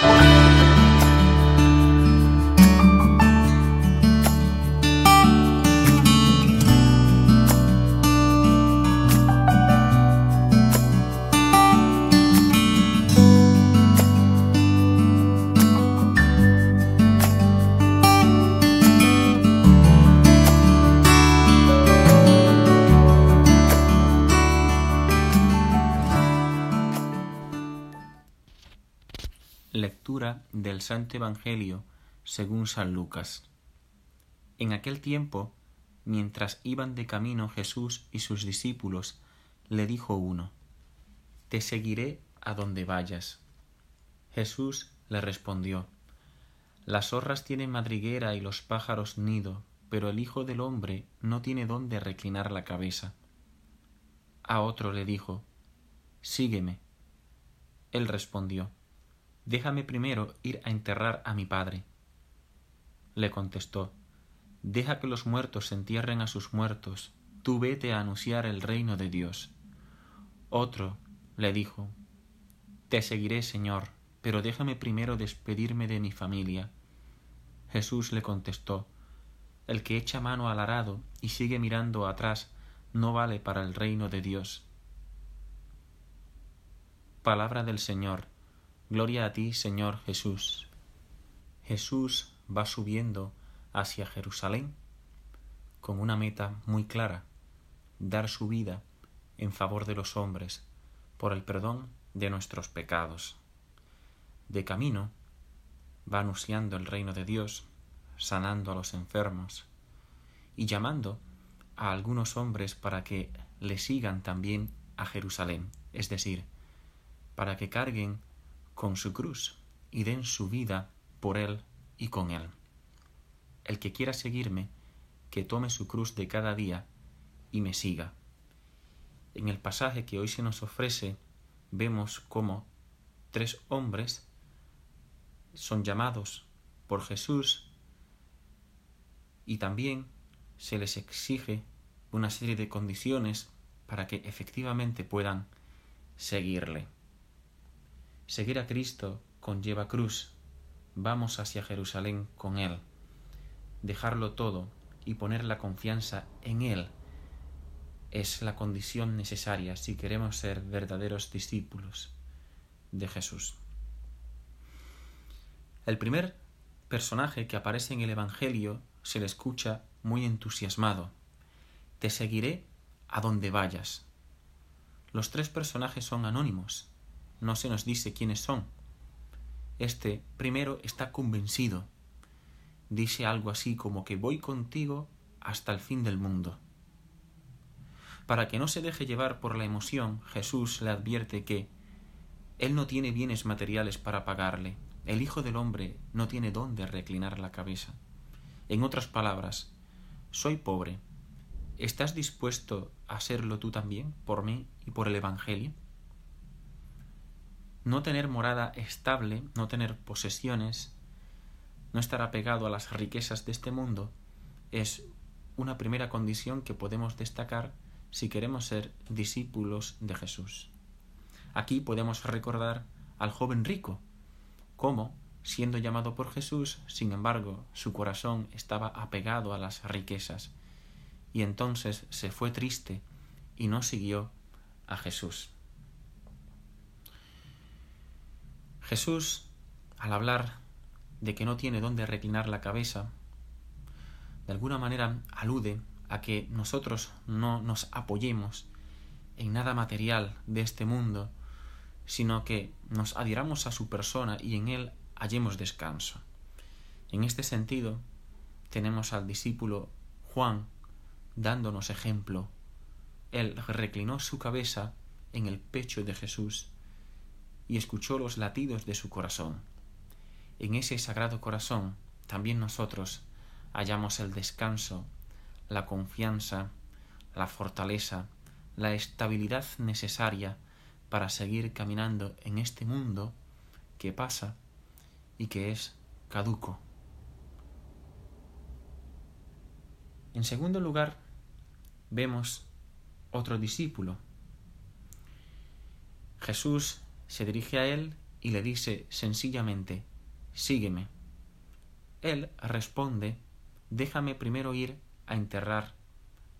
Bye. Del Santo Evangelio según San Lucas. En aquel tiempo, mientras iban de camino Jesús y sus discípulos, le dijo uno, Te seguiré a donde vayas. Jesús le respondió, Las zorras tienen madriguera y los pájaros nido, pero el Hijo del hombre no tiene dónde reclinar la cabeza. A otro le dijo, Sígueme. Él respondió, Déjame primero ir a enterrar a mi padre. Le contestó, Deja que los muertos entierren a sus muertos, tú vete a anunciar el reino de Dios. Otro le dijo, Te seguiré, Señor, pero déjame primero despedirme de mi familia. Jesús le contestó, El que echa mano al arado y sigue mirando atrás no vale para el reino de Dios. Palabra del Señor Gloria a ti, Señor Jesús. Jesús va subiendo hacia Jerusalén con una meta muy clara, dar su vida en favor de los hombres por el perdón de nuestros pecados. De camino va anunciando el reino de Dios, sanando a los enfermos y llamando a algunos hombres para que le sigan también a Jerusalén, es decir, para que carguen con su cruz y den su vida por él y con él. El que quiera seguirme, que tome su cruz de cada día y me siga. En el pasaje que hoy se nos ofrece, vemos cómo tres hombres son llamados por Jesús y también se les exige una serie de condiciones para que efectivamente puedan seguirle. Seguir a Cristo conlleva cruz. Vamos hacia Jerusalén con Él. Dejarlo todo y poner la confianza en Él es la condición necesaria si queremos ser verdaderos discípulos de Jesús. El primer personaje que aparece en el Evangelio se le escucha muy entusiasmado. Te seguiré a donde vayas. Los tres personajes son anónimos, no se nos dice quiénes son. Este primero está convencido. Dice algo así como que voy contigo hasta el fin del mundo. Para que no se deje llevar por la emoción, Jesús le advierte que Él no tiene bienes materiales para pagarle. El Hijo del Hombre no tiene dónde reclinar la cabeza. En otras palabras, soy pobre. ¿Estás dispuesto a serlo tú también por mí y por el Evangelio? No tener morada estable, no tener posesiones, no estar apegado a las riquezas de este mundo, es una primera condición que podemos destacar si queremos ser discípulos de Jesús. Aquí podemos recordar al joven rico, cómo, siendo llamado por Jesús, sin embargo, su corazón estaba apegado a las riquezas, y entonces se fue triste y no siguió a Jesús. Jesús, al hablar de que no tiene dónde reclinar la cabeza, de alguna manera alude a que nosotros no nos apoyemos en nada material de este mundo, sino que nos adhiramos a su persona y en él hallemos descanso. En este sentido, tenemos al discípulo Juan dándonos ejemplo. Él reclinó su cabeza en el pecho de Jesús y escuchó los latidos de su corazón. En ese sagrado corazón también nosotros hallamos el descanso, la confianza, la fortaleza, la estabilidad necesaria para seguir caminando en este mundo que pasa y que es caduco. En segundo lugar, vemos otro discípulo. Jesús se dirige a él y le dice sencillamente Sígueme. Él responde Déjame primero ir a enterrar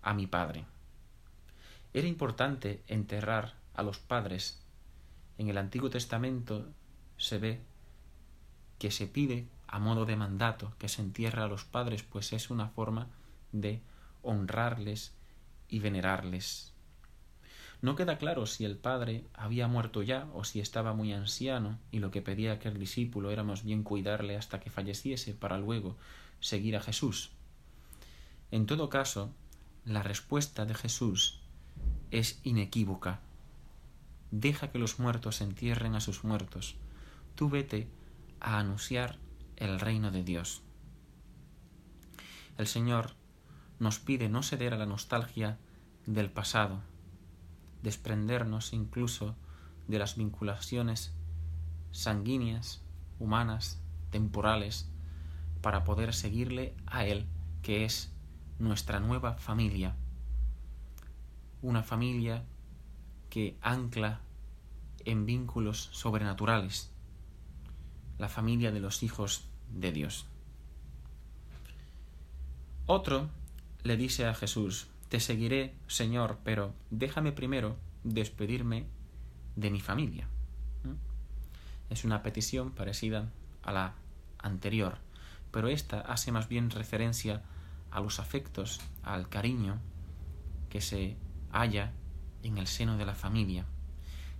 a mi padre. Era importante enterrar a los padres. En el Antiguo Testamento se ve que se pide a modo de mandato que se entierre a los padres, pues es una forma de honrarles y venerarles. No queda claro si el padre había muerto ya o si estaba muy anciano y lo que pedía aquel discípulo era más bien cuidarle hasta que falleciese para luego seguir a Jesús. En todo caso, la respuesta de Jesús es inequívoca. Deja que los muertos entierren a sus muertos. Tú vete a anunciar el reino de Dios. El Señor nos pide no ceder a la nostalgia del pasado, desprendernos incluso de las vinculaciones sanguíneas, humanas, temporales, para poder seguirle a Él, que es nuestra nueva familia, una familia que ancla en vínculos sobrenaturales, la familia de los hijos de Dios. Otro le dice a Jesús, Te seguiré, Señor, pero déjame primero despedirme de mi familia. Es una petición parecida a la anterior, pero esta hace más bien referencia a los afectos, al cariño que se halla en el seno de la familia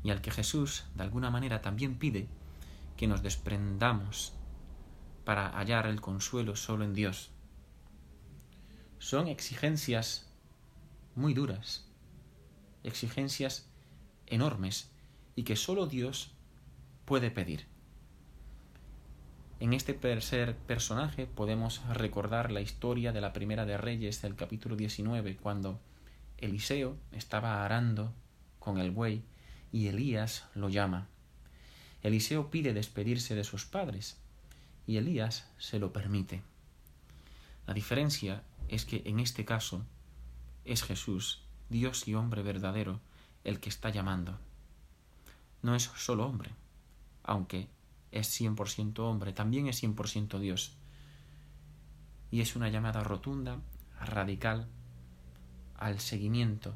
y al que Jesús de alguna manera también pide que nos desprendamos para hallar el consuelo solo en Dios. Son exigencias muy duras, exigencias enormes y que solo Dios puede pedir. En este tercer personaje podemos recordar la historia de la primera de Reyes del capítulo 19, cuando Eliseo estaba arando con el buey y Elías lo llama. Eliseo pide despedirse de sus padres y Elías se lo permite. La diferencia es que en este caso es Jesús, Dios y hombre verdadero, el que está llamando. No es solo hombre, aunque es 100% hombre, también es 100% Dios. Y es una llamada rotunda, radical, al seguimiento,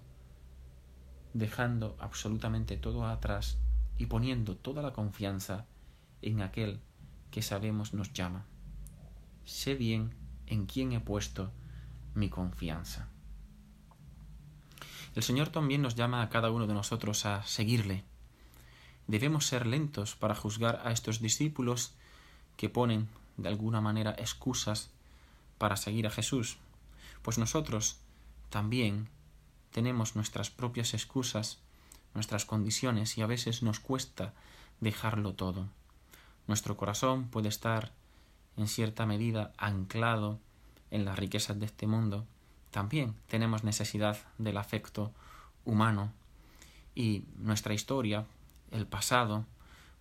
dejando absolutamente todo atrás y poniendo toda la confianza en aquel que sabemos nos llama. Sé bien en quién he puesto mi confianza. El Señor también nos llama a cada uno de nosotros a seguirle, Debemos ser lentos para juzgar a estos discípulos que ponen de alguna manera excusas para seguir a Jesús, pues nosotros también tenemos nuestras propias excusas, nuestras condiciones y a veces nos cuesta dejarlo todo. Nuestro corazón puede estar en cierta medida anclado en las riquezas de este mundo. También tenemos necesidad del afecto humano y nuestra historia el pasado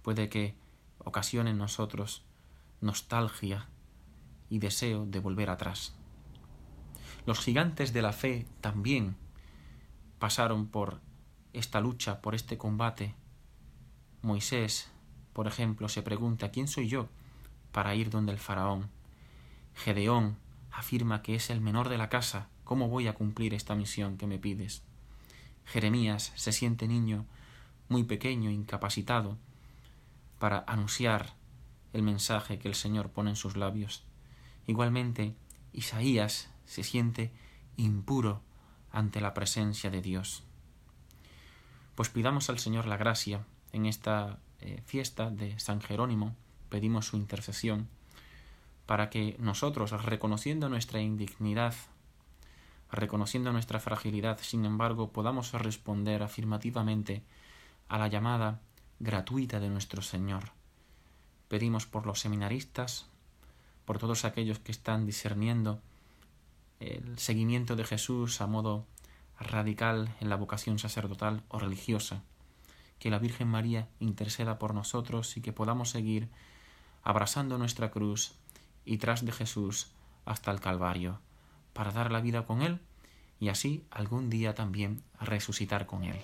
puede que ocasione en nosotros nostalgia y deseo de volver atrás. Los gigantes de la fe también pasaron por esta lucha, por este combate. Moisés, por ejemplo, se pregunta ¿quién soy yo para ir donde el faraón? Gedeón afirma que es el menor de la casa, ¿cómo voy a cumplir esta misión que me pides? Jeremías se siente niño muy pequeño, incapacitado, para anunciar el mensaje que el Señor pone en sus labios. Igualmente, Isaías se siente impuro ante la presencia de Dios. Pues pidamos al Señor la gracia en esta eh, fiesta de San Jerónimo, pedimos su intercesión, para que nosotros, reconociendo nuestra indignidad, reconociendo nuestra fragilidad, sin embargo, podamos responder afirmativamente a la llamada gratuita de nuestro Señor. Pedimos por los seminaristas, por todos aquellos que están discerniendo el seguimiento de Jesús a modo radical en la vocación sacerdotal o religiosa, que la Virgen María interceda por nosotros y que podamos seguir abrazando nuestra cruz y tras de Jesús hasta el Calvario, para dar la vida con Él y así algún día también resucitar con Él.